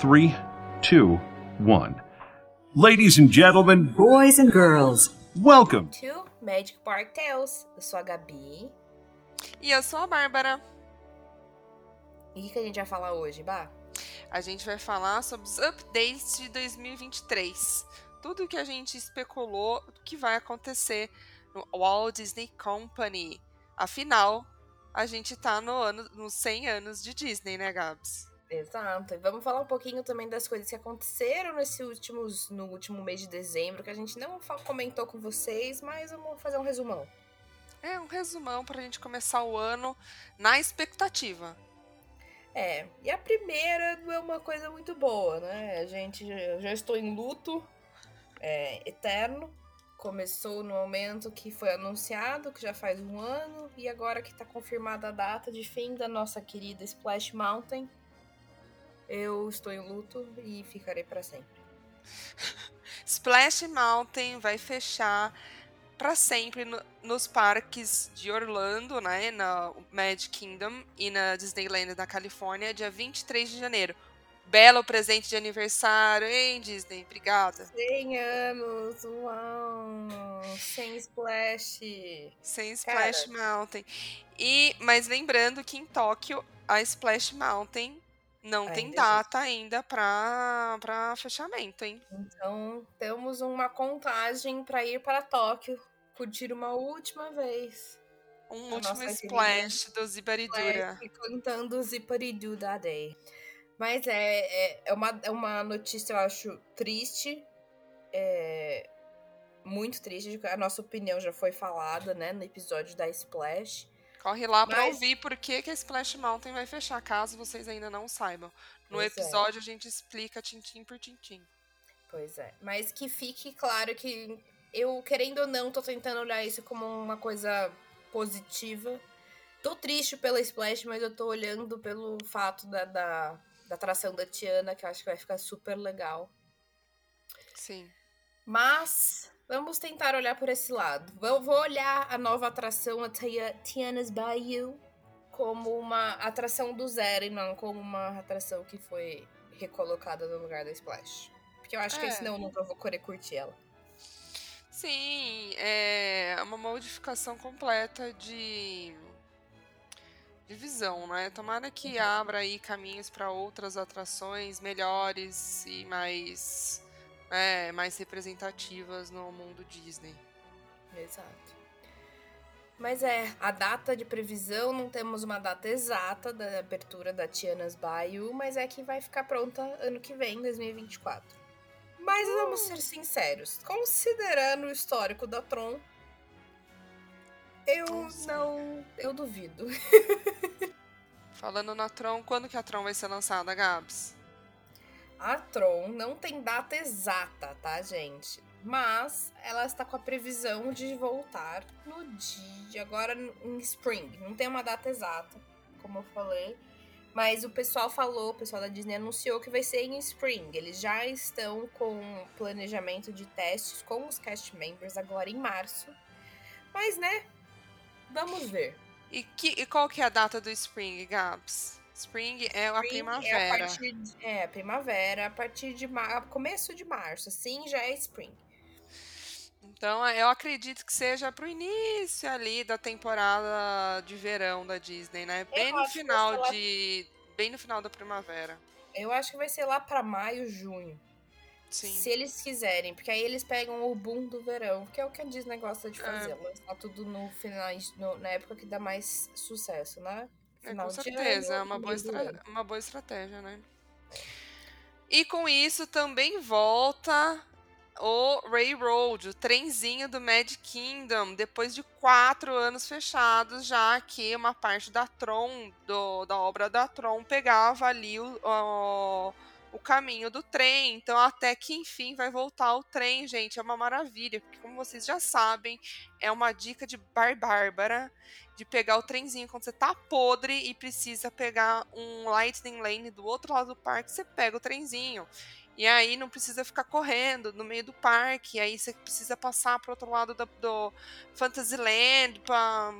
three, two, one. Ladies and gentlemen, Boys and girls, welcome. to Magic Park Tales. Eu sou a Gabi. E eu sou a Bárbara. E o que que a gente vai falar hoje, Bah? A gente vai falar sobre os updates de 2023. Tudo que a gente especulou que vai acontecer no Walt Disney Company. Afinal, a gente tá no ano, nos 100 anos de Disney, né, Gabs? Exato. E vamos falar um pouquinho também das coisas que aconteceram nesse últimos, no último mês de dezembro, que a gente não comentou com vocês, mas vamos fazer um resumão. É um resumão pra gente começar o ano na expectativa. É, e a primeira não é uma coisa muito boa, né? A gente, já estou em luto é, eterno. Começou no momento que foi anunciado, que já faz um ano, e agora que está confirmada a data de fim da nossa querida Splash Mountain. Eu estou em luto e ficarei para sempre. Splash Mountain vai fechar para sempre no- nos parques de Orlando, né, na Magic Kingdom e na Disneyland da Califórnia, dia 23 de janeiro. Belo presente de aniversário, hein, Disney? Obrigada. 100 anos, uau! Sem Splash! Sem Splash Mountain. E, mas lembrando que em Tóquio a Splash Mountain não tem Ainda data ainda para fechamento, hein? Então, temos uma contagem para ir para Tóquio, curtir uma última vez. Um A último splash do Zibaridura. Flash cantando Ziparidu da Day. Mas é, é, é, uma, é uma notícia, eu acho, triste. É, muito triste. A nossa opinião já foi falada, né, no episódio da Splash. Corre lá pra Mas- ouvir por que, que a Splash Mountain vai fechar, caso vocês ainda não saibam. No Pois é. episódio a gente explica tintim por tintim. Pois é. Mas que fique claro que eu, querendo ou não, tô tentando olhar isso como uma coisa positiva. Tô triste pela Splash, mas eu tô olhando pelo fato da, da, da atração da Tiana, que eu acho que vai ficar super legal. Sim. Mas vamos tentar olhar por esse lado. Vou, vou olhar a nova atração, a Tia- Tiana's Bayou, como uma atração do zero e não como uma atração que foi recolocada no lugar da Splash. Porque eu acho que É. senão eu nunca vou querer curtir ela. Sim, é uma modificação completa de de visão, né? Tomara que abra aí caminhos para outras atrações melhores e mais é, mais representativas no mundo Disney. Exato. Mas é, a data de previsão, não temos uma data exata da abertura da Tiana's Bayou, mas é que vai ficar pronta ano que vem, 2024. Mas vamos ser sinceros, considerando o histórico da Tron, eu Nossa. não. Eu duvido. Falando na Tron, quando que a Tron vai ser lançada, Gabs? A Tron não tem data exata, tá, gente? Mas ela está com a previsão de voltar no dia. Agora em Spring. Não tem uma data exata, como eu falei. Mas o pessoal falou, o pessoal da Disney anunciou que vai ser em Spring. Eles já estão com planejamento de testes com os cast members agora em março. Mas, né? Vamos ver. E, que, e qual que é a data do Spring, Gabs? Spring é a Spring primavera. É a partir de, é, primavera, a partir de começo de março, assim já é Spring. Então, eu acredito que seja pro início ali da temporada de verão da Disney, né? Bem no que vai final lá- de. Bem no final da primavera. Eu acho que vai ser lá pra maio, junho. Sim. Se eles quiserem, porque aí eles pegam o boom do verão, que é o que a Disney gosta de É. fazer. Lançar tudo no final, no- na época que dá mais sucesso, né? É, com certeza, é uma boa, estra- uma boa estratégia, né? E com isso também volta o Railroad, o trenzinho do Mad Kingdom, depois de quatro anos fechados, já que uma parte da Tron, do- da obra da Tron, pegava ali o, o, o caminho do trem. Então, até que enfim vai voltar o trem, gente. É uma maravilha, porque como vocês já sabem, é uma dica de Bar Bárbara de pegar o trenzinho quando você tá podre e precisa pegar um Lightning Lane do outro lado do parque, você pega o trenzinho. E aí não precisa ficar correndo no meio do parque, aí você precisa passar pro outro lado do, do Fantasyland, pra,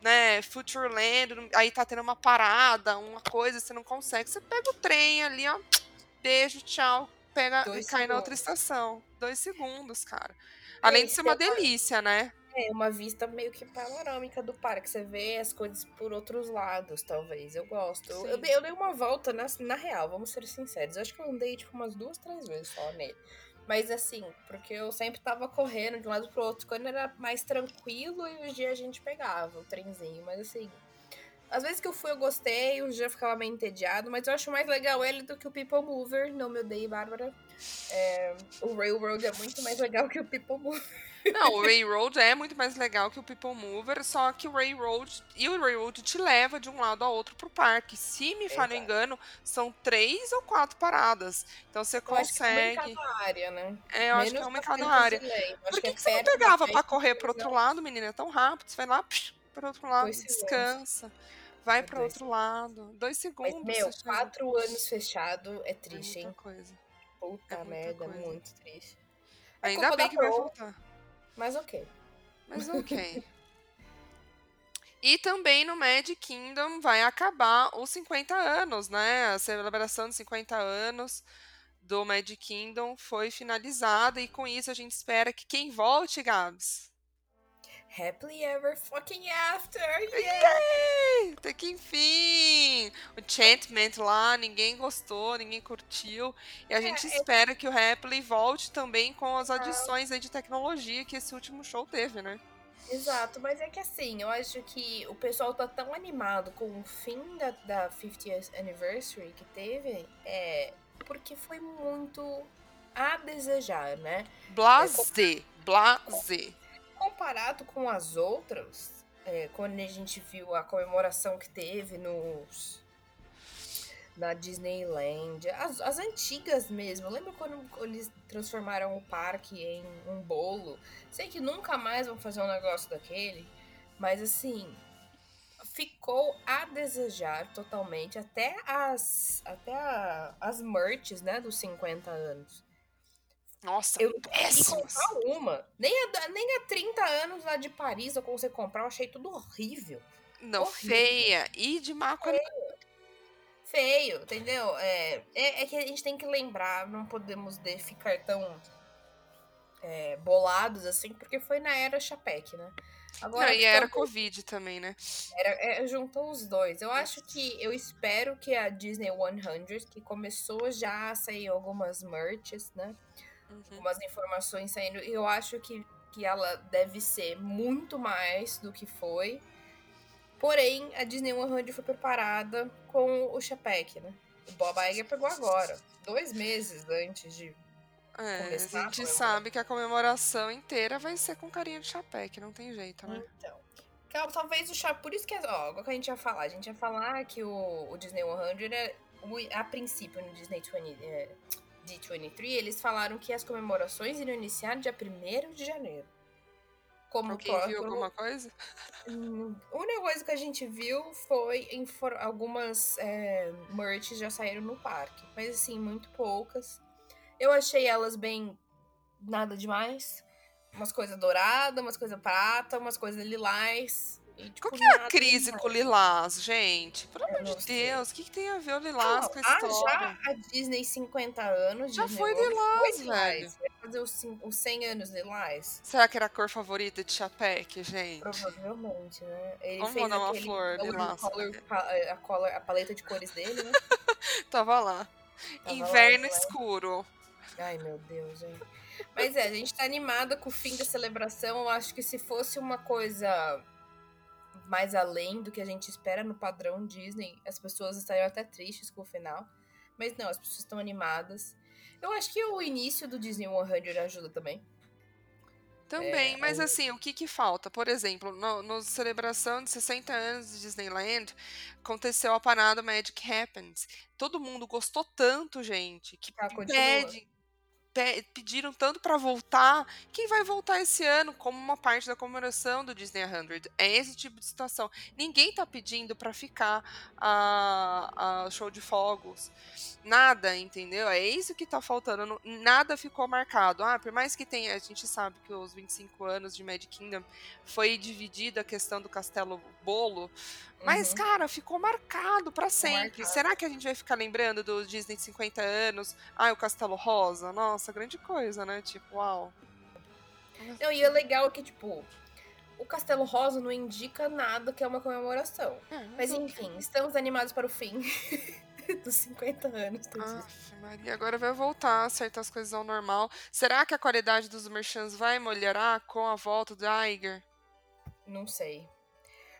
né, Futureland, aí tá tendo uma parada, uma coisa, você não consegue, você pega o trem ali, ó, beijo, tchau, pega Dois e cai na outra estação. Dois segundos, cara. Além de ser uma é delícia, né? É uma vista meio que panorâmica do parque. Você vê as coisas por outros lados, talvez. Eu gosto. Eu, eu eu dei uma volta na, na real, vamos ser sinceros. Eu acho que eu andei tipo umas duas, três vezes só nele. Mas assim, porque eu sempre tava correndo de um lado pro outro. Quando era mais tranquilo e os dias a gente pegava o trenzinho. Mas assim, às vezes que eu fui eu gostei, o dia ficava meio entediado. Mas eu acho mais legal ele do que o People Mover. Não me odeie, Bárbara. É, o Railroad é muito mais legal que o People Mover. Não, o Railroad é muito mais legal que o People Mover, só que o Railroad e o Railroad te leva de um lado ao outro pro parque. Se me falha engano, são três ou quatro paradas. Então você Eu acho que é uma em consegue. cada área, né? É, eu acho que é uma em cada área. Por que, é que você não pegava pra festa, correr pro outro lado, menina? É tão rápido. Você vai lá, psh, pro outro lado, segundos. Vai É dois outro lado. Dois Mas, segundos. meu, você chega. quatro anos fechado é É triste, muita hein? coisa. Puta é merda, coisa. muito triste. É Ainda bem que vai Pro. voltar. Mas ok. Mas ok. E também no Mad Kingdom vai acabar os 50 anos, né? A celebração dos 50 anos do Mad Kingdom foi finalizada e com isso a gente espera que quem volte, Gabs. Happily ever fucking after! Yay! Até que enfim! O Enchantment lá, ninguém gostou, ninguém curtiu. E a gente é- espera que o Happily volte também com as adições aí de tecnologia que esse último show teve, né? Exato, mas é que assim, eu acho que o pessoal tá tão animado com o fim da, da 50th anniversary que teve, é porque foi muito a desejar, né? Blasé, blasé. Comparado com as outras, é, quando a gente viu a comemoração que teve nos na Disneyland, as, as antigas mesmo. Lembra quando eles transformaram o parque em um bolo? Sei que nunca mais vão fazer um negócio daquele, mas assim, ficou a desejar totalmente até as até a- as merches, né, dos 50 anos. Nossa, Eu péssimos. comprar uma. Nem a, da- nem a 30 anos lá de Paris eu consegui comprar, eu achei tudo horrível. Não, horrível. feia e de má qualidade. Feio, entendeu? É, é, é que a gente tem que lembrar, não podemos de ficar tão é, bolados assim, porque foi na era Chapec, né? Agora Não, e que era também Covid também, né? era, é, juntou os dois. Eu acho que, eu espero que a Disney 100, que começou já a sair algumas merches, né? Uhum. algumas informações saindo. E eu acho que, que ela deve ser muito mais do que foi. Porém, a Disney 100 foi preparada com o Chapek, né? O Bob Iger pegou agora, dois meses antes de. É, a a gente comemorar. sabe que a comemoração inteira vai ser com carinha de chapéu, que não tem jeito, né? Então. Cal- Talvez o Chapek. Por isso que. Ó, o que a gente ia falar? A gente ia falar que o, o Disney 100 é. o- A princípio, no Disney 20, é, D23, eles falaram que as comemorações iriam iniciar dia 1 de janeiro. Como Alguém pró- viu alguma coisa? Hum, A única coisa que a gente viu foi infor- algumas é, merch já saíram no parque, mas assim, muito poucas. Eu achei elas bem nada demais. Umas coisas douradas, umas coisas prata, umas coisas lilás. Tipo, Qual que é a nada crise com o Lilás, gente? Pelo amor não de. Deus, o que, que tem a ver o Lilás Não, com a ah, história? já a Disney 50 anos. Já Disney foi Lilás, foi velho. Vai fazer os, os 100 anos lilás? Será que era a cor favorita de chapéu, gente? Provavelmente, né? Ele Vamos fez mandar uma aquele flor color- lilás. color- pa- a, color- a paleta de cores dele, né? Tava lá. Tava Inverno lá, né? escuro. Ai, meu Deus, gente. Mas é, a gente tá animada com o fim da celebração. Eu acho que se fosse uma coisa mais além do que a gente espera no padrão Disney, as pessoas estariam até tristes com o final. Mas não, as pessoas estão animadas. Eu acho que o início do Disney 100 ajuda também. Também, É, mas assim, o que que falta? Por exemplo, no, no celebração de 60 anos de Disneyland, aconteceu a parada Magic Happens. Todo mundo gostou tanto, gente, que Ah, continua. pede, pe pediram tanto para voltar. Quem vai voltar esse ano como uma parte da comemoração do Disney 100? É esse tipo de situação. Ninguém tá pedindo para ficar a, a show de fogos. Nada, entendeu? É isso que tá faltando. Nada ficou marcado. Ah, por mais que tenha, a gente sabe que os 25 anos de Mad Kingdom foi dividida a questão do Castelo Bolo, mas, uhum. cara, ficou marcado para sempre. Marcado. Será que a gente vai ficar lembrando do Disney de 50 anos? Ah, o Castelo Rosa? Nossa, grande coisa, né? Tipo, uau. Não, e é legal que, tipo, o Castelo Rosa não indica nada que é uma comemoração. É, mas, enfim, estamos animados para o fim. dos 50 anos. Aff, Maria, agora vai voltar a acertar as coisas ao normal. Será que a qualidade dos merchants vai melhorar com a volta do Iger? Não sei.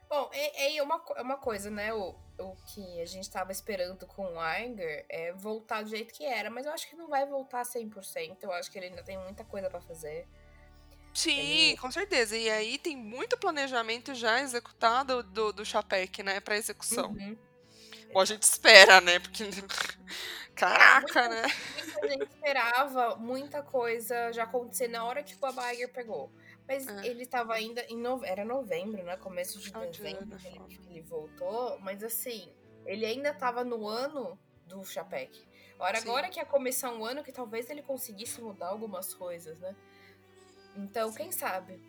Bom, é, é, uma, é uma coisa, né? O, o que a gente estava esperando com o Iger é voltar do jeito que era, mas eu acho que não vai voltar 100%. Eu acho que ele ainda tem muita coisa para fazer. Sim, ele... com certeza. E aí tem muito planejamento já executado do, do Chapec, né, para execução. Uhum. Ou a gente espera, né? Porque. Caraca, né? A gente esperava muita coisa já acontecer na hora que o Bob Iger pegou. Mas é. ele estava ainda em no... era novembro, né? Começo de dezembro que ele, que ele voltou. Mas assim, ele ainda estava no ano do Chapec. Ora, agora que ia começar um ano que talvez ele conseguisse mudar algumas coisas, né? Então, Sim. quem sabe?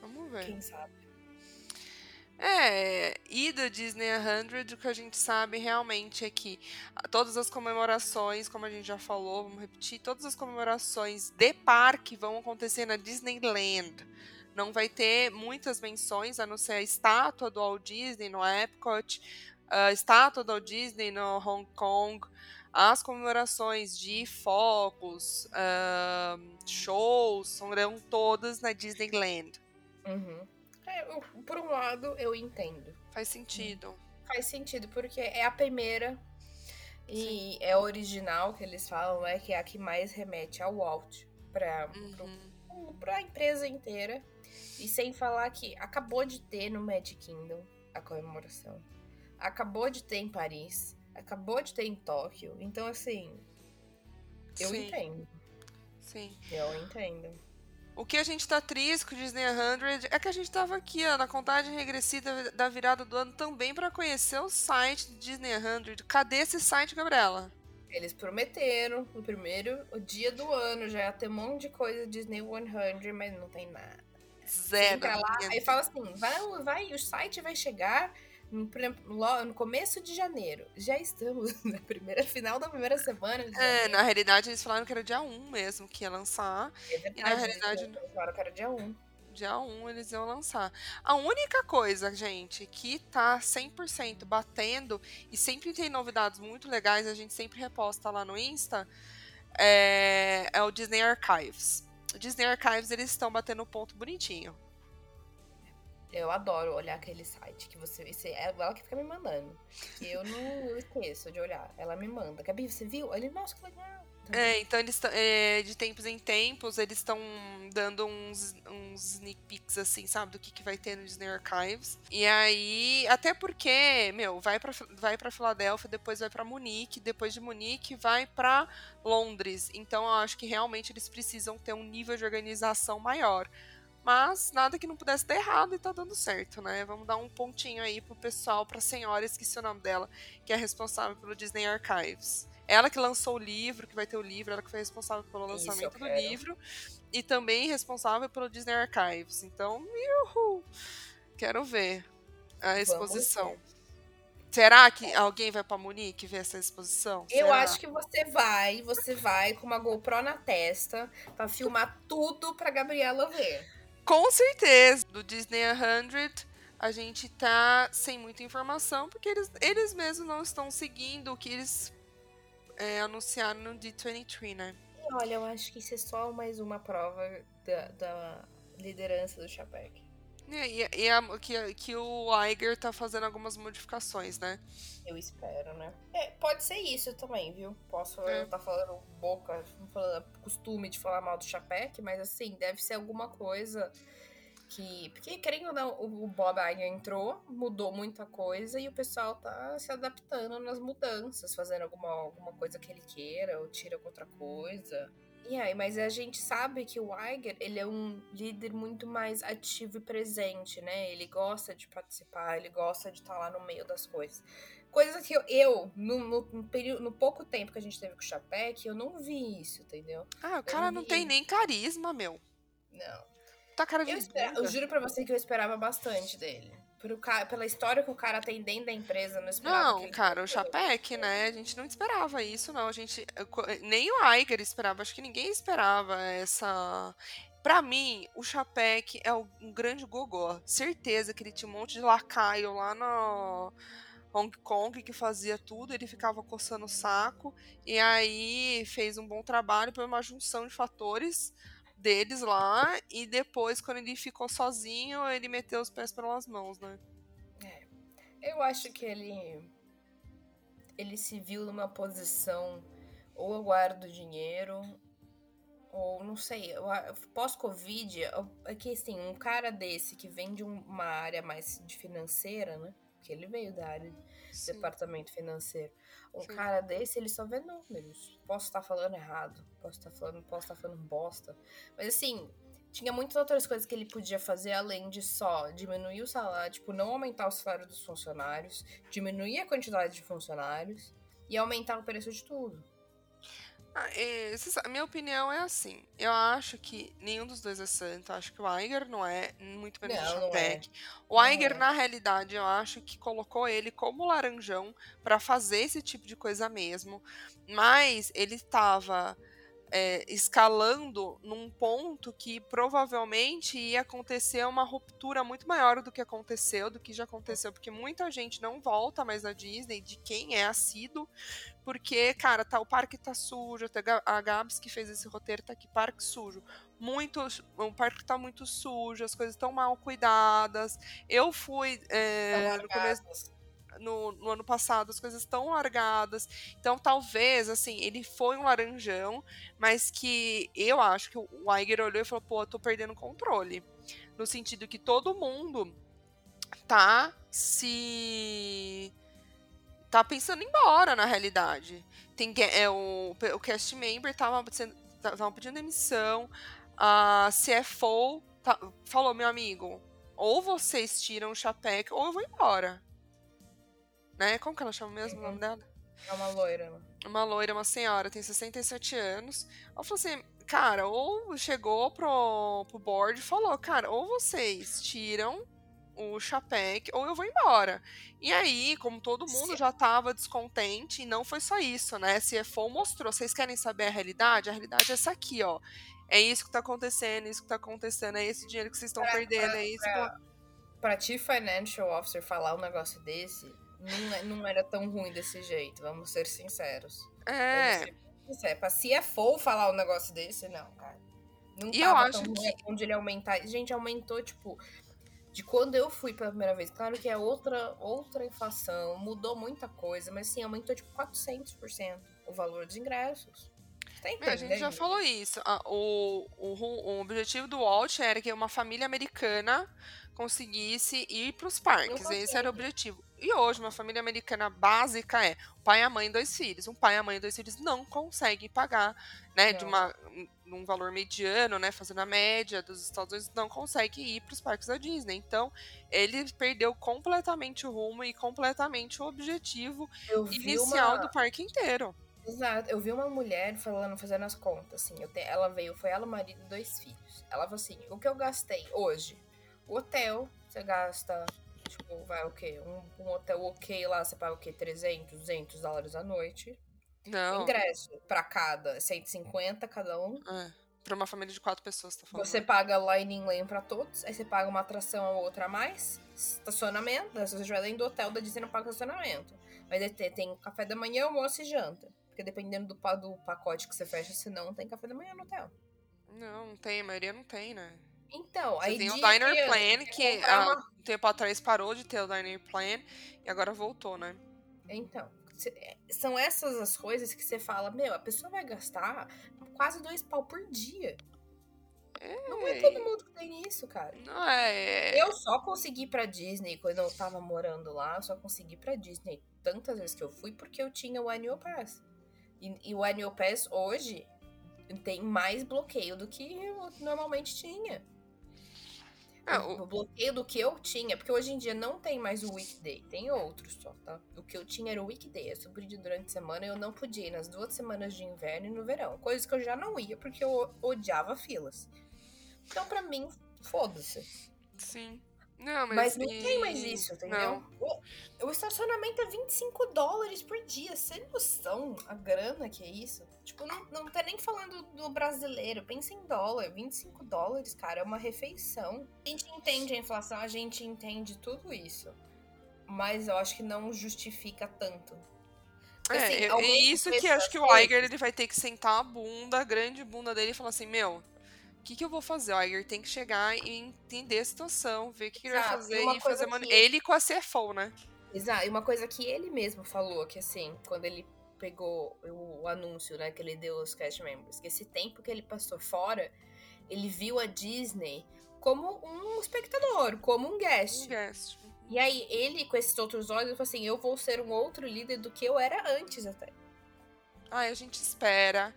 Vamos ver. Quem sabe? É, e do Disney 100, o que a gente sabe realmente é que todas as comemorações, como a gente já falou, vamos repetir, todas as comemorações de parque vão acontecer na Disneyland. Não vai ter muitas menções, a não ser a estátua do Walt Disney no Epcot, a estátua do Walt Disney no Hong Kong, as comemorações de fogos, uh, shows, serão todas na Disneyland. Uhum. É, por um lado, eu entendo. Faz sentido. Faz sentido, porque é a primeira e Sim. é original que eles falam, é que é a que mais remete ao Walt para uhum. a empresa inteira. E sem falar que acabou de ter no Magic Kingdom a comemoração. Acabou de ter em Paris. Acabou de ter em Tóquio. Então, assim, eu Sim. entendo. Sim. Eu entendo. O que a gente tá triste com o Disney 100 é que a gente tava aqui, ó, na contagem regressiva da virada do ano também para conhecer o site do Disney 100. Cadê esse site, Gabriela? Eles prometeram no primeiro o dia do ano já ia ter um monte de coisa Disney 100, mas não tem nada. Zero. Lá, aí fala assim, vai, vai, o site vai chegar no, no começo de janeiro. Já estamos na primeira final da primeira semana. é, na realidade eles falaram que era dia 1 mesmo que ia lançar. É verdade, e na realidade. Eles falaram que era dia 1. Dia 1 eles iam lançar. A única coisa, gente, que tá 100% batendo e sempre tem novidades muito legais, a gente sempre reposta lá no Insta, é, é o Disney Archives. O Disney Archives eles estão batendo um ponto bonitinho. Eu adoro olhar aquele site que você. É ela que fica me mandando. Eu não esqueço de olhar. Ela me manda. Gabi, você viu? Ele, nossa, que legal. É, então eles é, de tempos em tempos, eles estão dando uns, uns sneak peeks, assim, sabe, do que, que vai ter no Disney Archives. E aí, até porque, meu, vai pra, vai pra Filadélfia, depois vai para Munique, depois de Munique vai para Londres. Então eu acho que realmente eles precisam ter um nível de organização maior. Mas nada que não pudesse dar errado e tá dando certo, né? Vamos dar um pontinho aí pro pessoal, pra senhora, esqueci o nome dela, que é responsável pelo Disney Archives. Ela que lançou o livro, que vai ter o livro, ela que foi responsável pelo lançamento do livro e também responsável pelo Disney Archives. Então, uhul, quero ver a exposição. Será que alguém vai para Munique ver essa exposição? Eu Será? acho que você vai, você vai com uma GoPro na testa para filmar tudo para Gabriela ver. Com certeza. Do Disney 100, a gente tá sem muita informação, porque eles, eles mesmos não estão seguindo o que eles é, anunciaram no D23, né? E olha, eu acho que isso é só mais uma prova da, da liderança do Chapek. É, e, e a, que, que o Iger tá fazendo algumas modificações, né? Eu espero, né? É, pode ser isso também, viu? Posso é. estar tá falando boca, falando costume de falar mal do Chapek, mas assim, deve ser alguma coisa que. Porque, querendo ou não, o Bob Iger entrou, mudou muita coisa e o pessoal tá se adaptando nas mudanças, fazendo alguma, alguma coisa que ele queira, ou tira outra coisa. E aí, mas a gente sabe que o Iger, ele é um líder muito mais ativo e presente, né? Ele gosta de participar, ele gosta de estar lá no meio das coisas. Coisa que eu, eu no, no, no, período, no pouco tempo que a gente teve com o Chapec, eu não vi isso, entendeu? Ah, o cara não, não tem nem carisma, meu. Não. Tá cara de eu, espera, eu juro pra você que eu esperava bastante dele. Por, pela história que o cara tem dentro da empresa, não esperava. Não, cara, o Chapec, né? A gente não esperava isso, não. A gente. Nem o Aiger esperava, acho que ninguém esperava essa. Pra mim, o Chapec é um grande gogó. Certeza que ele tinha um monte de lacaio lá no Hong Kong que fazia tudo, ele ficava coçando o saco e aí fez um bom trabalho por uma junção de fatores deles lá e depois quando ele ficou sozinho, ele meteu os pés pelas mãos, né? É. Eu acho que ele ele se viu numa posição ou eu guardo dinheiro ou não sei, pós-Covid, é que assim, um cara desse que vem de uma área mais de financeira, né? Porque ele veio da área de departamento financeiro. Um Sim. cara desse, ele só vê números. Posso estar falando errado, posso estar falando, posso estar falando bosta. Mas assim, tinha muitas outras coisas que ele podia fazer além de só diminuir o salário, tipo, não aumentar o salário dos funcionários, diminuir a quantidade de funcionários e aumentar o preço de tudo. É, a minha opinião é assim. Eu acho que nenhum dos dois é santo. Eu acho que o Aiger não é, muito menos não, o Chapek. É. O Aiger, é. na realidade, eu acho que colocou ele como laranjão para fazer esse tipo de coisa mesmo. Mas ele estava é, escalando num ponto que provavelmente ia acontecer uma ruptura muito maior do que aconteceu, do que já aconteceu, porque muita gente não volta mais na Disney, de quem é assíduo, porque, cara, tá, o parque tá sujo, até a Gabs que fez esse roteiro tá aqui, parque sujo. Muito, o parque tá muito sujo, as coisas estão mal cuidadas. Eu fui é, no começo no, no, ano passado, as coisas estão largadas. Então, talvez, assim, ele foi um laranjão, mas que eu acho que o Iger olhou e falou: pô, eu tô perdendo controle. No sentido que todo mundo tá se. tá pensando em embora, na realidade. Tem, é, o, o cast member tava, sendo, tava pedindo demissão, a CFO tá, falou: meu amigo, ou vocês tiram o chapéu ou eu vou embora né? Como que ela chama mesmo o nome dela? É uma loira. Né? Uma loira, uma senhora, tem 67 anos. Ela falou assim, cara, ou chegou pro, pro board e falou, cara, ou vocês tiram o Chapec ou eu vou embora. E aí, como todo mundo já tava descontente, e não foi só isso, né? CFO mostrou, vocês querem saber a realidade? A realidade é essa aqui, ó. É isso que tá acontecendo, é isso que tá acontecendo, é esse dinheiro que vocês estão perdendo, pra, é isso pra, que... Pra ti, financial officer, falar um negócio desse, não, é, não era tão ruim desse jeito, vamos ser sinceros. É. Ser Pra CFO falar um negócio desse, não, cara. Não e eu acho que... onde ele aumentar. Gente, aumentou, tipo, de quando eu fui pela primeira vez. Claro que é outra, outra inflação, mudou muita coisa, mas sim, aumentou tipo 400% o valor dos ingressos. Tá a gente já falou isso. O, o, o objetivo do Walt era que uma família americana conseguisse ir para os parques. Esse era o objetivo. E hoje, uma família americana básica é o pai, a mãe e dois filhos. Um pai, a mãe e dois filhos não conseguem pagar, né, de uma, um valor mediano, né, fazendo a média dos Estados Unidos, não consegue ir para os parques da Disney. Então, ele perdeu completamente o rumo e completamente o objetivo inicial uma... do parque inteiro. Exato. Eu vi uma mulher falando, fazendo as contas, assim. Te... Ela veio, foi ela, o marido e dois filhos. Ela falou assim: o que eu gastei hoje? O hotel, você gasta Tipo, vai o quê? Um, um hotel ok lá, você paga o quê? 300, 200 dólares a noite. Não. Ingresso pra cada, 150 cada um. É, pra uma família de quatro pessoas, tá falando. Você paga Lightning Lane pra todos, aí você paga uma atração ou outra a mais, estacionamento, se você estiver dentro do hotel da Disney não paga estacionamento. Mas tem, tem café da manhã, almoço e janta. Porque dependendo do, do pacote que você fecha, se não tem café da manhã no hotel. Não, não tem, a maioria não tem, né? Então, Você aí tem o Diner Plan, que há um tempo atrás parou de ter o Diner Plan e agora voltou, né? Então, é, são essas as coisas que você fala, meu, a pessoa vai gastar quase dois pau por dia. É... Não é todo mundo que tem isso, cara. Não é. Eu só consegui pra Disney quando eu tava morando lá, eu só consegui pra Disney tantas vezes que eu fui porque eu tinha o Annual Pass. E, e o Annual Pass hoje tem mais bloqueio do que normalmente tinha. É, o... o... bloqueio do que eu tinha, porque hoje em dia não tem mais o weekday, tem outros só, tá? O que eu tinha era o weekday, eu subia durante a semana eu não podia ir nas duas semanas de inverno e no verão. Coisas que eu já não ia porque eu odiava filas. Então, para mim, foda-se. Sim. Não, mas, mas não e... tem mais isso, entendeu? O, o, estacionamento é 25 dólares por dia. Sem noção a grana que é isso. Tipo, não, não tá nem falando do brasileiro. Pensa em dólar. 25 dólares, cara, é uma refeição. A gente entende a inflação, a gente entende tudo isso. Mas eu acho que não justifica tanto. É, assim, é, isso que acho que o Iger ele vai ter que sentar a bunda, a grande bunda dele e falar assim, meu, que, que eu vou fazer? O Iger tem que chegar e entender a situação, ver o que, que ele vai fazer e fazer que... ele com a CFO, né? Exato, e uma coisa que ele mesmo falou, que assim, quando ele pegou o, o anúncio, né, que ele deu aos cast members, que esse tempo que ele passou fora, ele viu a Disney como um espectador, como um guest. Um guest. E aí, ele, com esses outros olhos, falou assim: eu vou ser um outro líder do que eu era antes até. Ai, a gente espera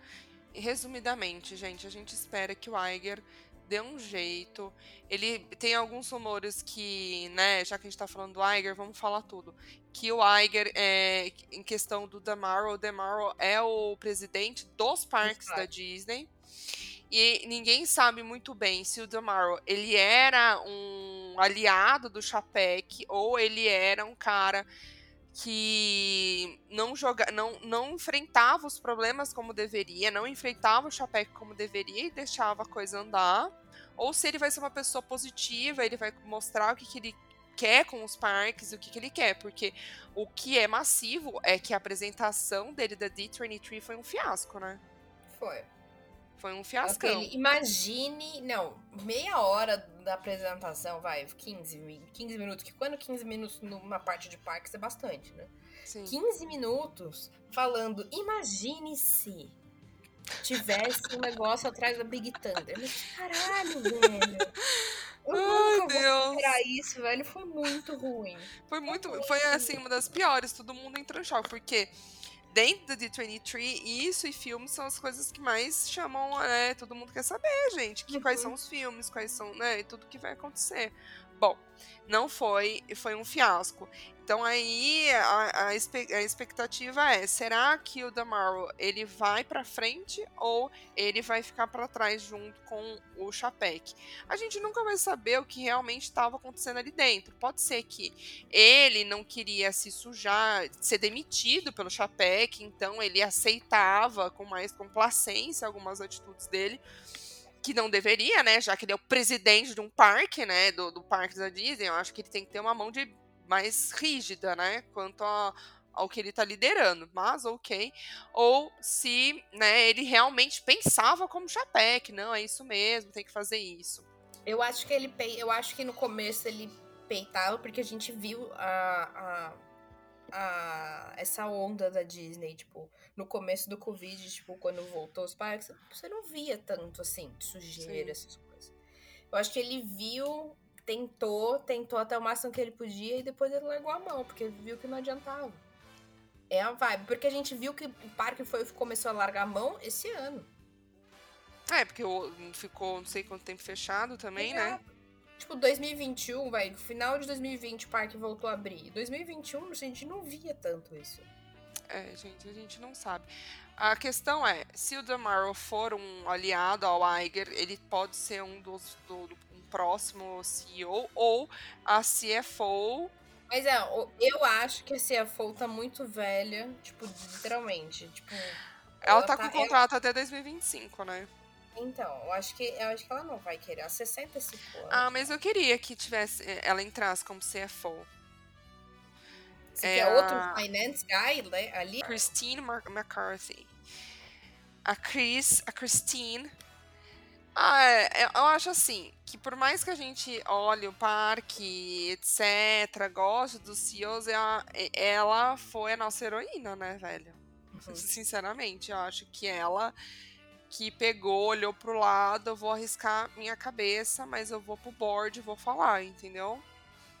resumidamente, gente, a gente espera que o Iger dê um jeito. Ele tem alguns rumores que, né, já que a gente tá falando do Iger, vamos falar tudo. Que o Iger, é, em questão do Damaro, o Damaro é o presidente dos parques Exato. da Disney. E ninguém sabe muito bem se o Damaro ele era um aliado do Chapek ou ele era um cara que não joga, não, não enfrentava os problemas como deveria, não enfrentava o Chapéu como deveria e deixava a coisa andar, ou se ele vai ser uma pessoa positiva, ele vai mostrar o que, que ele quer com os parques, o que, que ele quer, porque o que é massivo é que a apresentação dele da D23 foi um fiasco, né? Foi. Foi um fiascão. Aquele, imagine, não, meia hora da apresentação, vai, 15, 15 minutos, que quando 15 minutos numa parte de parques é bastante, né? Sim. 15 minutos falando, imagine se tivesse um negócio atrás da Big Thunder. Mas caralho, velho. Eu Ai, nunca Deus. vou esperar isso, velho. Foi muito ruim. Foi muito. Foi assim, uma das piores. Todo mundo entrou em choque, porque dentro do D23, isso e filmes são as coisas que mais chamam, né? Todo mundo quer saber, gente. Que, uhum. Quais são os filmes, quais são, né? E tudo que vai acontecer. Bom, não foi, foi um fiasco. Então aí a, a, expectativa é, será que o Damaro ele vai para frente ou ele vai ficar para trás junto com o Chapek? A gente nunca vai saber o que realmente estava acontecendo ali dentro. Pode ser que ele não queria se sujar, ser demitido pelo Chapek, então ele aceitava com mais complacência algumas atitudes dele que não deveria, né? Já que ele é o presidente de um parque, né? Do, do parque da Disney, eu acho que ele tem que ter uma mão de mais rígida, né? Quanto a, ao que ele está liderando, mas ok. Ou se né, ele realmente pensava como Chapek, não, é isso mesmo, tem que fazer isso. Eu acho que ele eu acho que no começo ele peitava, porque a gente viu a, a, a, essa onda da Disney, tipo, no começo do Covid, tipo, quando voltou os parques, você não via tanto assim, sujeira, Sim. essas coisas. Eu acho que ele viu, tentou, tentou até o máximo que ele podia e depois ele largou a mão, porque viu que não adiantava. É a vibe, porque a gente viu que o parque foi, começou a largar a mão esse ano. É, porque ficou não sei quanto tempo fechado também, é. né? Tipo, 2021, vai, no final de 2020 o parque voltou a abrir. 2021 a gente não via tanto isso. É, gente, a gente não sabe. A questão é, se o Damaro for um aliado ao Iger, ele pode ser um dos do, um próximo CEO ou a CFO. Mas é, eu acho que a CFO tá muito velha, tipo, literalmente. Tipo, ela, ela tá, tá com contrato ela... até 2025, né? Então, eu acho que eu acho que ela não vai querer. A 65 anos. Ah, mas eu queria que tivesse ela entrasse como CFO. Você é a... outro finance guy ali? Christine McCarthy. A Chris, a Christine. Ah, é, é, eu acho assim, que por mais que a gente olhe o parque, etc., goste dos CEOs, ela, ela foi a nossa heroína, né, velho? Uhum. Sinceramente, eu acho que ela que pegou, olhou pro lado, eu vou arriscar minha cabeça, mas eu vou pro board e vou falar, entendeu?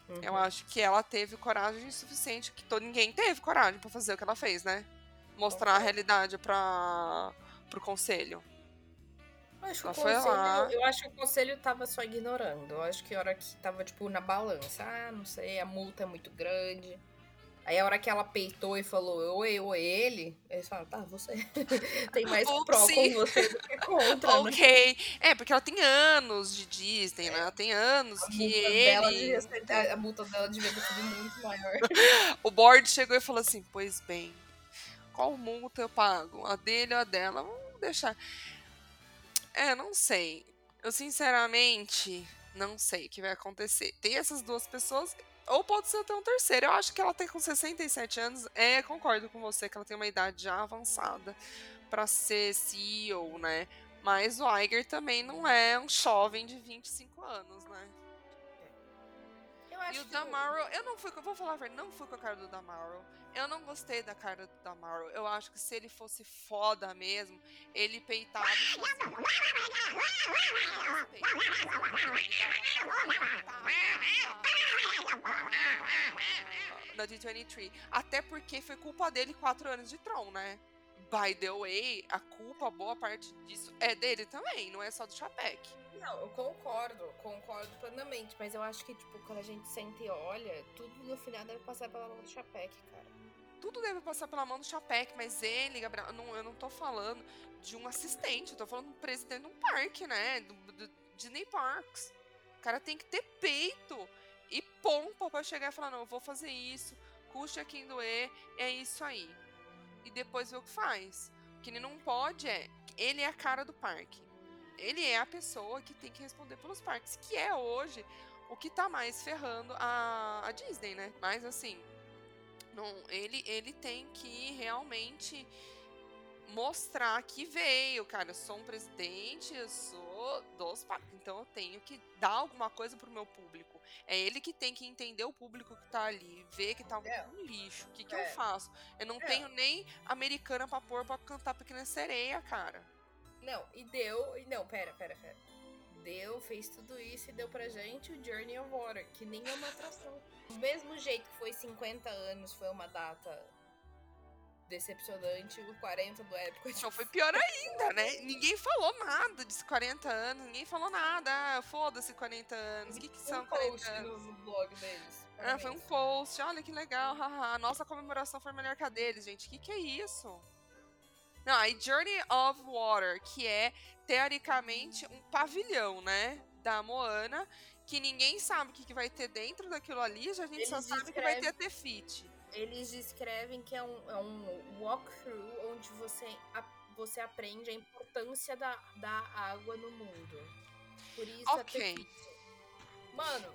Uhum. Eu acho que ela teve coragem suficiente, que todo, ninguém teve coragem para fazer o que ela fez, né? Mostrar okay. a realidade para pro conselho. Eu acho, que o foi conselho, lá. eu acho que o conselho tava só ignorando. Eu acho que a hora que tava, tipo, na balança. Ah, não sei, a multa é muito grande. Aí a hora que ela peitou e falou, oi, oi, ele, eles falaram, tá, você tem mais Upsi. pró com você do que contra, né? Ok. É, porque ela tem anos de Disney, né? Ela tem anos A que multa, dela ele. devia ser- a- a multa dela devia ter sido muito maior. O board chegou e falou assim: Pois bem, qual multa eu pago? A dele ou a dela? Vamos deixar. É, não sei. Eu sinceramente não sei o que vai acontecer. Tem essas duas pessoas, ou pode ser até um terceiro. Eu acho que ela tem com 67 anos. É, concordo com você que ela tem uma idade já avançada pra ser CEO, né? Mas o Iger também não é um jovem de 25 anos, né? Eu E acho o Damaro, eu não fui, com- vou falar não fui com a cara do Damaro. Eu não gostei da cara do Damaro. Eu acho que se ele fosse foda mesmo, ele peitava e. Da D23. Até porque foi culpa dele quatro anos de Tron, né? By the way, a culpa, boa parte disso é dele também, não é só do Chapek. Não, eu concordo, concordo plenamente, mas eu acho que, tipo, quando a gente senta e olha, tudo no final deve passar pela mão do Chapek, cara. tudo deve passar pela mão do Chapek, mas ele, Gabriel, eu não, eu não tô falando de um assistente, eu tô falando do presidente de um parque, né? Do, do Disney Parks. O cara tem que ter peito e pompa pra chegar e falar, não, eu vou fazer isso, custe a quem doer, é isso aí. E depois ver o que faz. O que ele não pode é, ele é a cara do parque. Ele é a pessoa que tem que responder pelos parques, que é hoje o que tá mais ferrando a, a Disney, né? Mas assim, não, ele, ele tem que realmente mostrar que veio, cara. Eu sou um presidente, eu sou dos parques, então eu tenho que dar alguma coisa pro meu público. É ele que tem que entender o público que tá ali, ver que tá um, É. um lixo. O que, que É. eu faço? Eu não É. tenho nem americana pra pôr pra cantar Pequena Sereia, cara. Não, e deu. e Não, pera, pera, pera. Deu, fez tudo isso e deu pra gente o Journey of Water, que nem é uma atração. Do mesmo jeito que foi 50 anos, foi uma data decepcionante, o 40 do Epcot. Não, foi pior ainda, né? Ninguém falou nada de 40 anos, ninguém falou nada. Ah, foda-se 40 anos. O que, que são um 40 post anos? no, no blog deles. Ah, foi um post. Olha que legal, haha. Nossa comemoração foi melhor que a deles, gente. O que, que é isso? Não, aí Journey of Water, que é teoricamente um pavilhão, né? Da Moana, que ninguém sabe o que, que vai ter dentro daquilo ali, já a gente só Eles sabe que vai ter a Tefit. Eles descrevem que é um, é um walkthrough onde você, a- você aprende a importância da, da água no mundo. Por isso é Tefiti. Mano,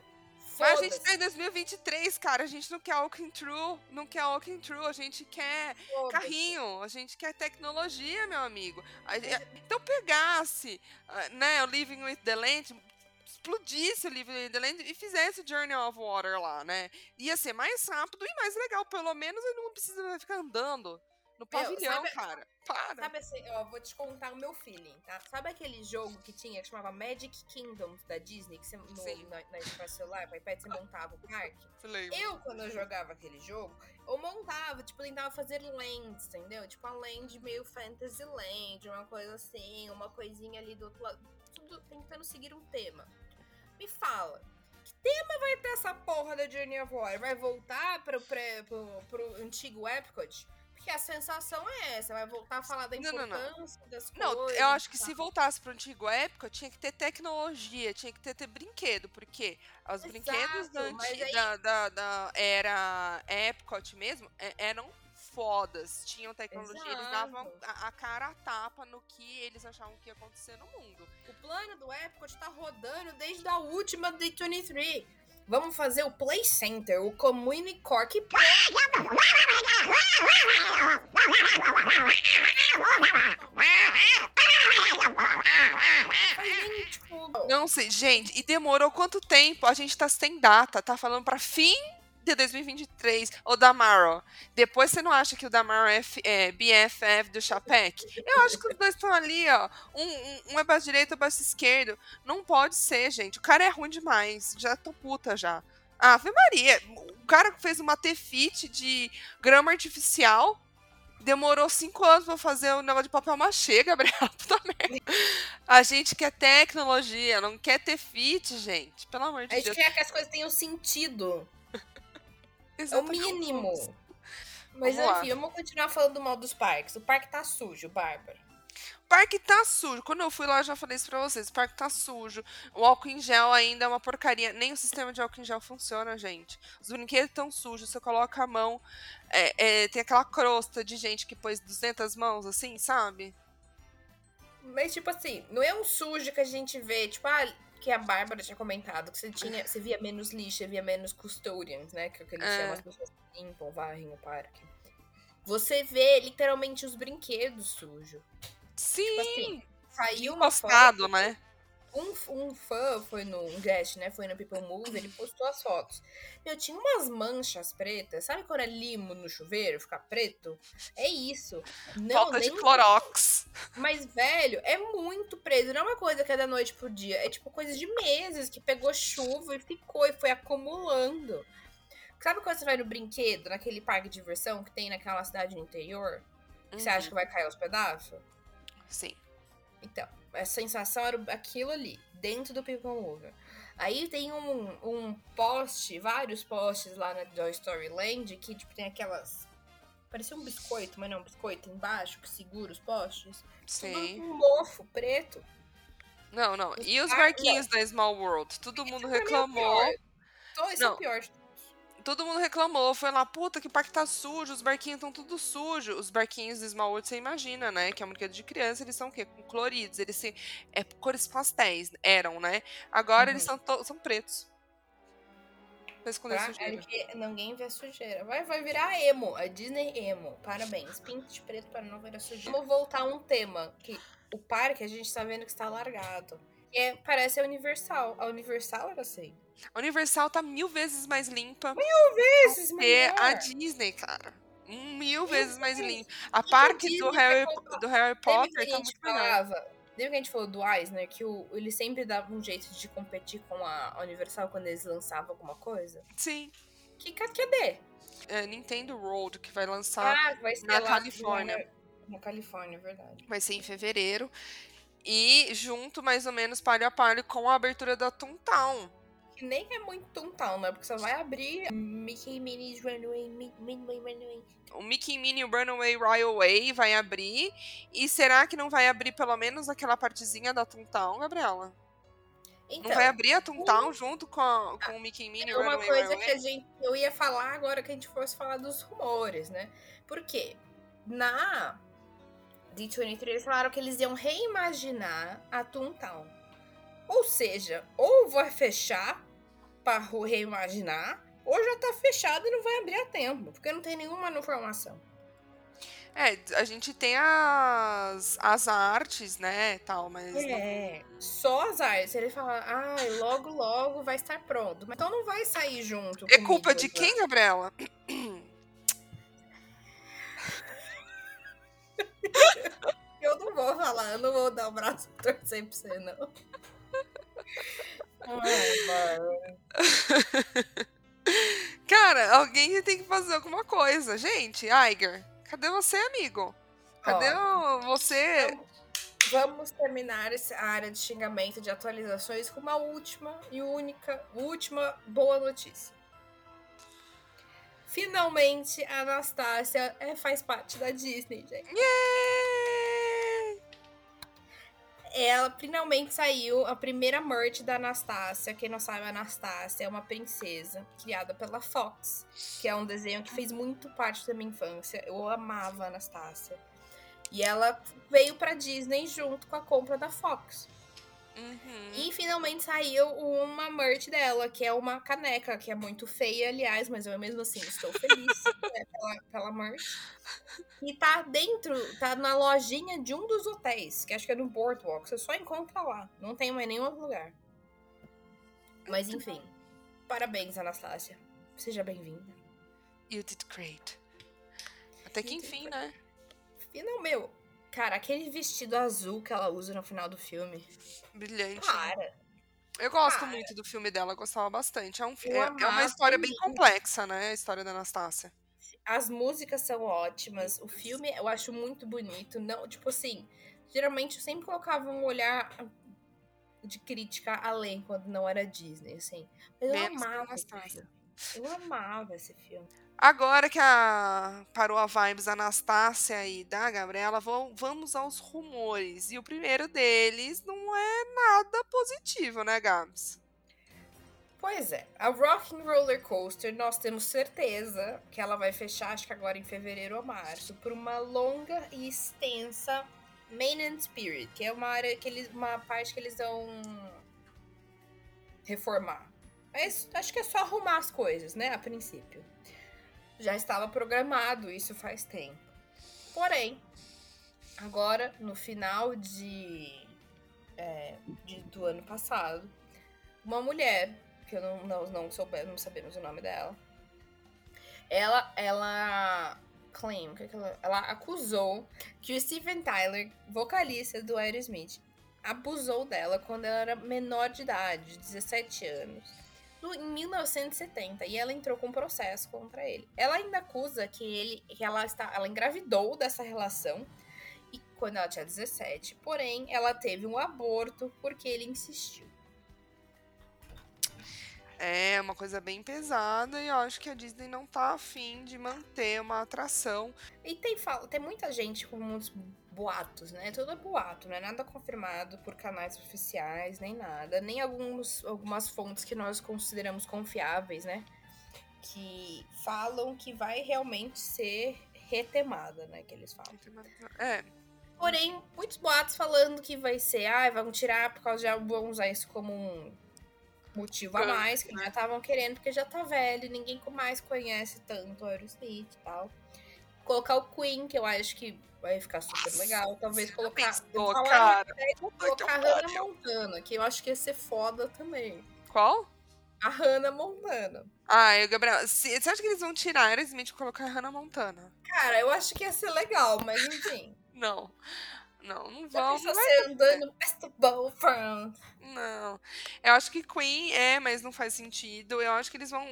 Mas a gente tá em 2023, cara. A gente não quer walking through, não quer walking through, a gente quer carrinho, a gente quer tecnologia, meu amigo. Então pegasse, ah, né, o Living with the Land, explodisse o Living with the Land e fizesse o Journey of Water lá, né? Ia ser mais rápido e mais legal, pelo menos ele não precisa ficar andando no pavilhão, sabe- cara. Para. Sabe assim, ó, vou te contar o meu feeling, tá? Sabe aquele jogo que tinha, que chamava Magic Kingdom da Disney, que você, no, na, na, celular, com iPad, você montava o parque? Eu, quando eu jogava aquele jogo, eu montava, tipo, tentava fazer lands, entendeu? Tipo, a land meio fantasy land, uma coisa assim, uma coisinha ali do outro lado. Tudo tentando seguir um tema. Me fala, que tema vai ter essa porra da Journey of Water? Vai voltar pro, pré, pro, pro antigo Epcot? Porque a sensação é essa, vai voltar a falar da Não, não, importância não. das Não, coisas. eu acho que tá? se voltasse pro antigo época, tinha que ter tecnologia, tinha que ter, ter brinquedo, porque os brinquedos da, Exato, mas anti- aí- da, da, da era Epcot mesmo é- eram fodas, tinham tecnologia, eles davam Exato. a, a cara a tapa no que eles achavam que ia acontecer no mundo. O plano do Epcot tá rodando desde a última D23. Vamos fazer o Play Center, o Community nem, tipo, Não sei, gente, e demorou quanto tempo? A gente tá sem data, tá falando pra fim de 2023, o Damaro. Depois você não acha que o Damaro é, F- é BFF do Chapek? Eu acho que os dois estão ali, ó. Um, um, um é braço direito, um braço esquerdo. Não pode ser, gente. O cara é ruim demais. Já tô puta já. Ave Maria. O cara fez uma tefite de grama artificial. Demorou cinco anos pra fazer o um negócio de papel machê, Gabriel. Puta merda. A gente quer tecnologia, não quer ter fit, gente. Pelo amor de A gente Deus. quer que as coisas tenham sentido. É o mínimo. Mas Vamos lá. enfim, vamos continuar falando mal dos parques. O parque tá sujo, Bárbara. O parque tá sujo. Quando eu fui lá, eu já falei isso pra vocês. O parque tá sujo. O álcool em gel ainda é uma porcaria. Nem o sistema de álcool em gel funciona, gente. Os brinquedos tão sujos. Você coloca a mão. é, é, tem aquela crosta de gente que pôs 200 mãos, assim, sabe? Mas, tipo assim, não é um sujo que a gente vê, tipo, ah, que a Bárbara tinha comentado, que você tinha, você via menos lixo, você via menos custodians, né? Que é o que eles É. chamam as pessoas que limpam, varrem o parque. Você vê literalmente os brinquedos sujos. Sim! assim, Saiu uma foto. Né? Um, um fã foi no um guest, né? Foi no People Move, ele postou as fotos. Meu, tinha umas manchas pretas. Sabe quando é limo no chuveiro, fica preto? É isso. Não, Falta de clorox. Mas, velho, é muito preto. Não é uma coisa que é da noite pro dia. É tipo coisa de meses que pegou chuva e ficou e foi acumulando. Sabe quando você vai no brinquedo, naquele parque de diversão que tem naquela cidade no interior? Que você acha Uhum, que vai cair aos pedaços? Sim. Então, a sensação era aquilo ali, dentro do People Mover. Aí tem um, um poste, vários postes lá na Toy Story Land que tipo, tem aquelas. Parecia um biscoito, mas não é um biscoito embaixo que segura os postes. Sim. um mofo preto. Não, não. E os barquinhos da Small World? Todo mundo Esse é reclamou. Então, esse é Não. o pior de todos. Todo mundo reclamou. Foi lá, puta, que parque tá sujo, os barquinhos estão tudo sujo. Os barquinhos do Small World, você imagina, né? Que é um brinquedo de criança, eles são o quê? Com coloridos. Eles se, é cores pastéis, eram, né? Agora eles Uhum. são, to- são pretos. Pra esconder Pra sujeira. que ninguém vê sujeira. Vai, vai virar emo, a Disney emo. Parabéns. Pinte de preto para não ver a sujeira. Vamos voltar a um tema. Que o parque a gente tá vendo que está largado. Que é, parece a Universal. A Universal era assim. A Universal tá mil vezes mais limpa Esses que É a melhor. Disney, cara. Mil Mil vezes mais vezes. limpa. A parque do Harry, do Harry Potter a tá gente muito melhor. falava. Lembra que a gente falou do Eisner? Que o, ele sempre dava um jeito de competir com a Universal quando eles lançavam alguma coisa? Sim. Que cadê? É, Nintendo Road, que vai lançar Ah, vai ser na Califórnia. Na, na Califórnia, é verdade. Vai ser em fevereiro. E junto, mais ou menos, palho a palho com a abertura da Toontown. Que nem é muito Toontown, né? Porque só vai abrir Mickey Minnie's Runaway, Minnie Runaway. O Mickey Minnie Runaway Railway vai abrir. E será que não vai abrir pelo menos aquela partezinha da Toontown, Gabriela? Então, não vai abrir a Toontown junto com, a- com o Mickey e Minnie é uma Runaway coisa que a gente, eu ia falar agora que a gente fosse falar dos rumores, né? Por quê? Na D23 eles falaram que eles iam reimaginar a Toontown. Ou seja, ou vai fechar pra reimaginar, ou já tá fechado e não vai abrir a tempo, porque não tem nenhuma informação. É, a gente tem as, as artes, né, tal, mas... não- É, só as artes. Ele fala, ai, logo, logo vai estar pronto. Mas então não vai sair junto. É culpa de né? quem, Gabriela? Eu não vou falar, eu não vou dar o braço a torcer pra você, não. Ai. Cara, alguém tem que fazer alguma coisa. Gente, Iger, cadê você, amigo? Cadê o- você? Vamos terminar essa área de xingamento de atualizações com uma última e única, última boa notícia. Finalmente, a Anastácia é, faz parte da Disney, gente. Yay! Ela finalmente saiu a primeira merch da Anastácia. Quem não sabe, a Anastácia é uma princesa criada pela Fox, que é um desenho que fez muito parte da minha infância. Eu amava a Anastácia. E ela veio pra Disney junto com a compra da Fox. Uhum. E finalmente saiu uma merch dela, que é uma caneca, que é muito feia, aliás, mas eu mesmo assim estou feliz né, pela, pela merch. E tá dentro, tá na lojinha de um dos hotéis, que acho que é no Boardwalk, você só encontra lá, não tem mais nenhum outro lugar. Mas enfim, parabéns, Anastácia. Seja bem-vinda. You did great. Até que enfim, né? Não, meu, cara, aquele vestido azul que ela usa no final do filme. Brilhante. Para. Eu gosto Cara. muito do filme dela, gostava bastante. É, um, é, é uma história bem complexa, né? A história da Anastácia. As músicas são ótimas. O filme eu acho muito bonito. Não, tipo assim, geralmente eu sempre colocava um olhar de crítica além quando não era Disney, assim. Mas eu Menos amava. Eu amava esse filme. Agora que a parou a vibes Anastácia e da Gabriela, vamos aos rumores. E o primeiro deles não é nada positivo, né, Gabs? Pois é, a Rocking Roller Coaster, nós temos certeza que ela vai fechar, acho que agora em fevereiro ou março, por uma longa e extensa Maintenance Period, que é uma área que eles, uma parte que eles vão reformar. Mas acho que é só arrumar as coisas, né, a princípio. Já estava programado isso faz tempo. Porém, agora, no final de, é, de- do ano passado, uma mulher, que eu não, não, não, não sabemos o nome dela, ela, ela claim, que que ela, ela acusou que o Steven Tyler, vocalista do Aerosmith, abusou dela quando ela era menor de idade, 17 anos, no, em 1970, e ela entrou com um processo contra ele. Ela ainda acusa que ele, que ela está, ela engravidou dessa relação e quando ela tinha 17, porém ela teve um aborto porque ele insistiu. É uma coisa bem pesada e eu acho que a Disney não tá afim de manter uma atração. E tem, tem muita gente com muitos boatos, né? Tudo é boato, não é nada confirmado por canais oficiais, nem nada. Nem alguns, algumas fontes que nós consideramos confiáveis, né? Que falam que vai realmente ser retemada, né? Que eles falam. É, Porém, muitos boatos falando que vai ser, ah, vão tirar por causa de vão usar isso como um motivo a mais, que já estavam querendo, porque já tá velho, ninguém mais conhece tanto o Aerosmith e tal. Colocar o Queen, que eu acho que vai ficar super legal. Talvez colocar. pensou, cara? até colocar a Hannah. Montana, que eu acho que ia ser foda também. Qual? A Hannah Montana. Ah, Gabriel. se- Você acha que eles vão tirar Aerosmith e colocar a Hannah Montana? Cara, eu acho que ia ser legal, mas enfim. Não. Não, não Já vão. vai- você andando from não. Eu acho que Queen é, mas não faz sentido. Eu acho que eles vão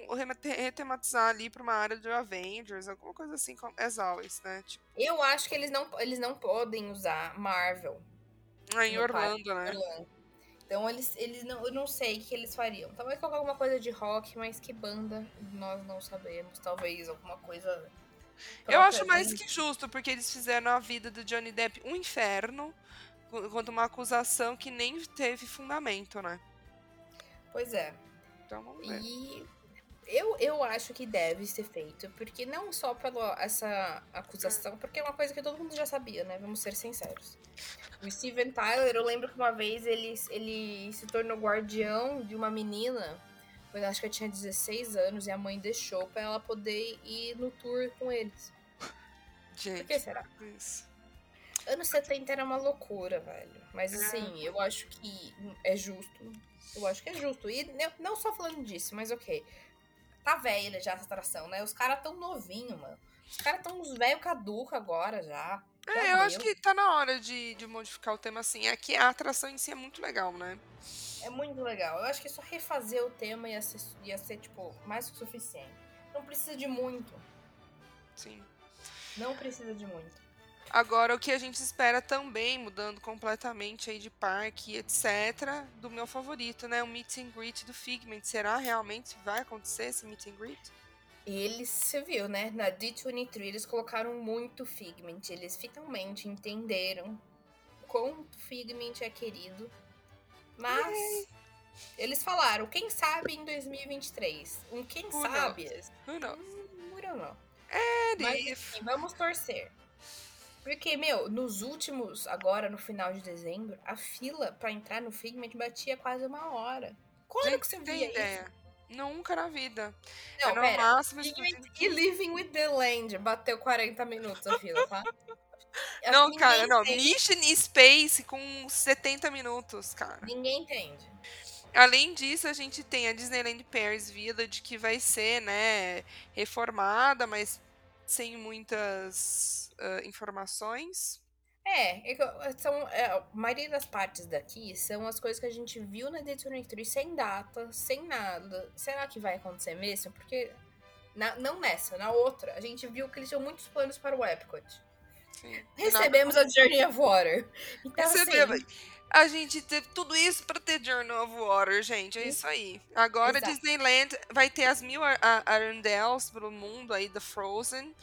retematizar ali pra uma área de Avengers, alguma coisa assim, como as always, né? Tipo, Eu acho que eles não, eles não podem usar Marvel aí em No parque, Orlando, né? Orlando. Então eles, eles não, eu não sei o que eles fariam. Talvez colocar alguma coisa de rock, mas que banda nós não sabemos. Talvez alguma coisa. Eu acho mais que justo, porque eles fizeram a vida do Johnny Depp um inferno, qu- quanto uma acusação que nem teve fundamento, né? Pois é. Então vamos ver. E eu, eu acho que deve ser feito, porque não só pela essa acusação, porque é uma coisa que todo mundo já sabia, né? Vamos ser sinceros. O Steven Tyler, eu lembro que uma vez ele, ele se tornou guardião de uma menina, eu acho que eu tinha 16 anos, e a mãe deixou pra ela poder ir no tour com eles. Por Gente, que será? isso. Anos 70 era uma loucura, velho. Mas É. assim, eu acho que é justo. Eu acho que é justo. E não só falando disso, mas ok. Tá velha já essa atração, né? Os caras tão novinhos, mano. Os caras tão uns velho caduco agora já. Já É, eu acho que tá na hora de, de modificar o tema assim. É que a atração em si é muito legal, né? É muito legal. Eu acho que só refazer o tema ia ser, ia ser tipo, mais que o suficiente. Não precisa de muito. Sim. Não precisa de muito. Agora, o que a gente espera também, mudando completamente aí de parque, etc., do meu favorito, né? O meet and greet do Figment. Será realmente vai acontecer esse meet and greet? Eles, você viu, né? Na D23 eles colocaram muito Figment. Eles finalmente entenderam quanto Figment é querido. Mas eles falaram, quem sabe em 2023? Um quem Who sabe? Who knows? Hum, I don't know. É, Mas enfim, vamos torcer. Porque, meu, nos últimos, agora no final de dezembro, a fila pra entrar no Figment batia quase uma hora. Quando Gente, que você via ideia? isso? Nunca na vida. Não, é no pera. máximo e Living with the Land bateu 40 minutos a fila, tá? Não, cara, não. entende. Mission Space com 70 minutos, cara. Ninguém entende. Além disso, a gente tem a Disneyland Paris Village, que vai ser, né, reformada, mas sem muitas ah, informações. É, é que são, é, a maioria das partes daqui são as coisas que a gente viu na D23 sem data, sem nada. Será que vai acontecer mesmo? Porque Na, não nessa, na outra. A gente viu que eles tinham muitos planos para o Epcot. Sim. Recebemos a Journey of Water. Então, Recebemos. assim, A gente teve tudo isso pra ter Journey of Water, gente. É isso aí. Agora Exato. Disneyland vai ter as mil Ar- Ar- Arendelles pelo mundo aí da Frozen.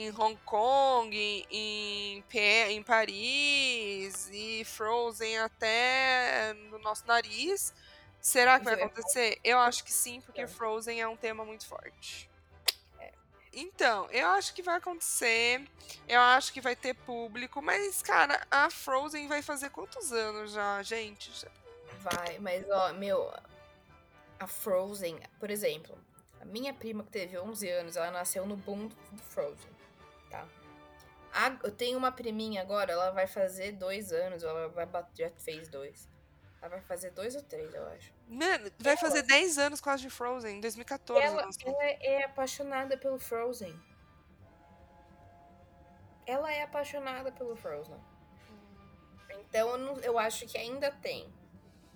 Em Hong Kong, em, em, Paris e Frozen até no nosso nariz. Será que vai é acontecer? Eu acho que sim, porque Então. Frozen é um tema muito forte. É. Então, eu acho que vai acontecer. Eu acho que vai ter público, mas, cara, a Frozen vai fazer quantos anos já, gente? Vai. Mas, ó, meu. A Frozen, por exemplo. A minha prima que teve 11 anos, ela nasceu no boom do Frozen. Tá? A- eu tenho uma priminha agora, ela vai fazer dois anos. Ela vai bater, já fez dois. Ela vai fazer dois ou três, eu acho. Mano, vai fazer 10 anos quase de Frozen, em 2014. Ela, ela é apaixonada pelo Frozen. Ela é apaixonada pelo Frozen. Então eu, não- eu acho que ainda tem.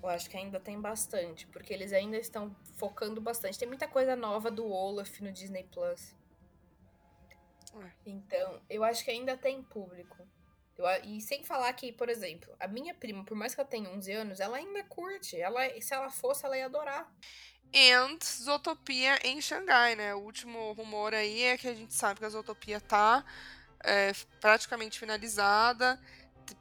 Eu acho que ainda tem bastante. Porque eles ainda estão focando bastante. Tem muita coisa nova do Olaf no Disney Plus. É. Então, eu acho que ainda tem público. Eu e sem falar que, por exemplo, a minha prima, por mais que ela tenha 11 anos, ela ainda curte. Ela, se ela fosse, ela ia adorar. And Zootopia em Xangai, né? O último rumor aí é que a gente sabe que a Zootopia tá é, praticamente finalizada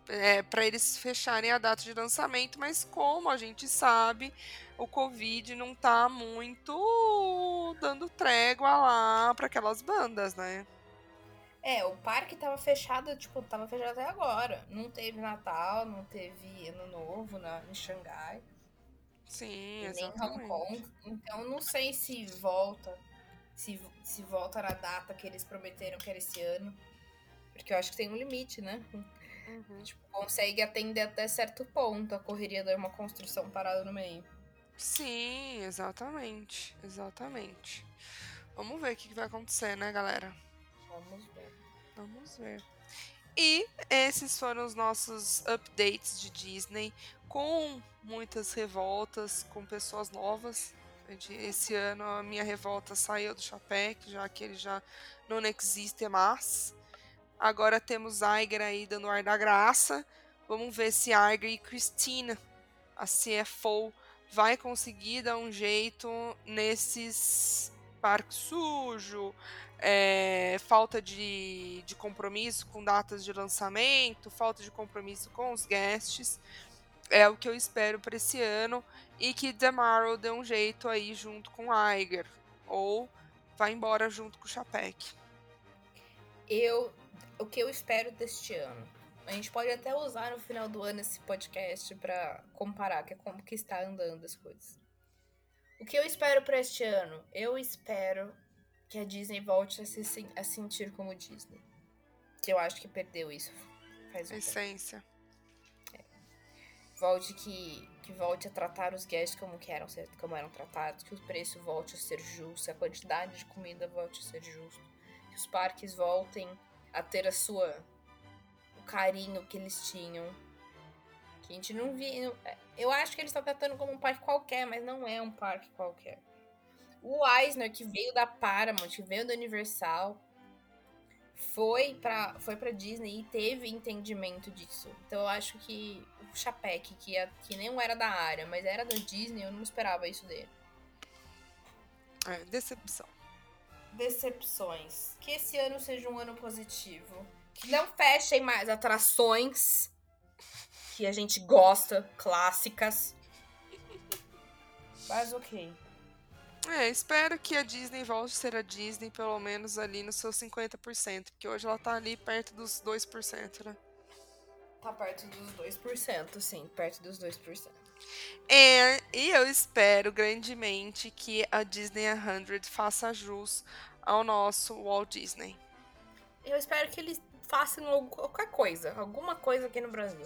é, para eles fecharem a data de lançamento, mas como a gente sabe, o Covid não tá muito dando trégua lá para aquelas bandas, né? É, o parque tava fechado, tipo, tava fechado até agora. Não teve Natal, não teve Ano Novo na, em Xangai, Sim, e nem exatamente. Hong Kong. Então, não sei se volta, se, se volta na data que eles prometeram que era esse ano. Porque eu acho que tem um limite, né? Uhum. Tipo, consegue atender até certo ponto a correria de uma construção parada no meio. Sim, exatamente, exatamente. Vamos ver o que vai acontecer, né, galera? Vamos ver. Vamos ver. E esses foram os nossos updates de Disney, com muitas revoltas, com pessoas novas. Esse ano a minha revolta saiu do Chapec, já que ele já não existe mais. Agora temos Iger aí dando ar da graça. Vamos ver se Iger e Christina, a CFO, vai conseguir dar um jeito nesses parques sujo, é, falta de, de compromisso com datas de lançamento, falta de compromisso com os guests. É o que eu espero para esse ano. E que Demaro dê um jeito aí junto com Iger. Ou vai embora junto com o Chapek. Eu, o que eu espero deste ano? A gente pode até usar no final do ano esse podcast pra comparar, que é como que está andando as coisas. O que eu espero pra este ano? Eu espero que a Disney volte a se sen- a sentir como Disney. Que eu acho que perdeu isso faz um. Essência. Volte que, que volte a tratar os guests como, que eram, como eram tratados, que o preço volte a ser justo, a quantidade de comida volte a ser justo, que os parques voltem a ter a sua o carinho que eles tinham. Que a gente não via. Eu acho que eles estão tratando como um parque qualquer, mas não é um parque qualquer. O Eisner, que veio da Paramount, que veio da Universal, foi pra, foi pra Disney e teve entendimento disso. Então eu acho que o Chapek, que, é, que nem era da área, mas era da Disney, eu não esperava isso dele. É, decepção. Decepções. Que esse ano seja um ano positivo. Que não fechem mais atrações que a gente gosta, clássicas. Mas ok. É, espero que a Disney volte a ser a Disney, pelo menos ali nos seus 50%, porque hoje ela tá ali perto dos 2%, né? Tá perto dos 2%, sim, perto dos 2%. É, e eu espero grandemente que a Disney 100 faça jus ao nosso Walt Disney. Eu espero que eles façam qualquer coisa, alguma coisa aqui no Brasil.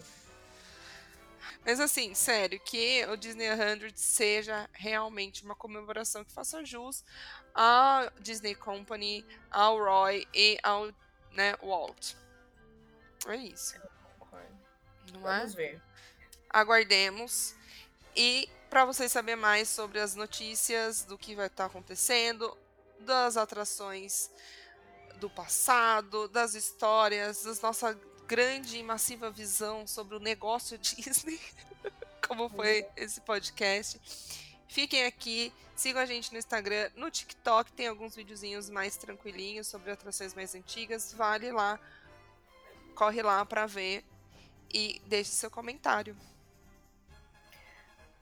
Mas assim, sério, que o Disney 100 seja realmente uma comemoração que faça jus à Disney Company, ao Roy e ao né, Walt. É isso, não é? Vamos ver. aguardemos. E para vocês saberem mais sobre as notícias do que vai estar acontecendo, das atrações do passado, das histórias, da nossa grande e massiva visão sobre o negócio Disney, como foi esse podcast. Fiquem aqui, sigam a gente no Instagram, no TikTok, tem alguns videozinhos mais tranquilinhos sobre atrações mais antigas. Vale lá, corre lá para ver e deixe seu comentário.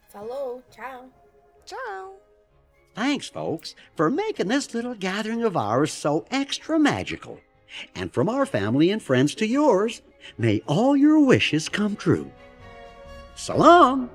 Falou, tchau. Tchau. Thanks, folks, for making this little gathering of ours so extra magical. And from our family and friends to yours, may all your wishes come true. Long!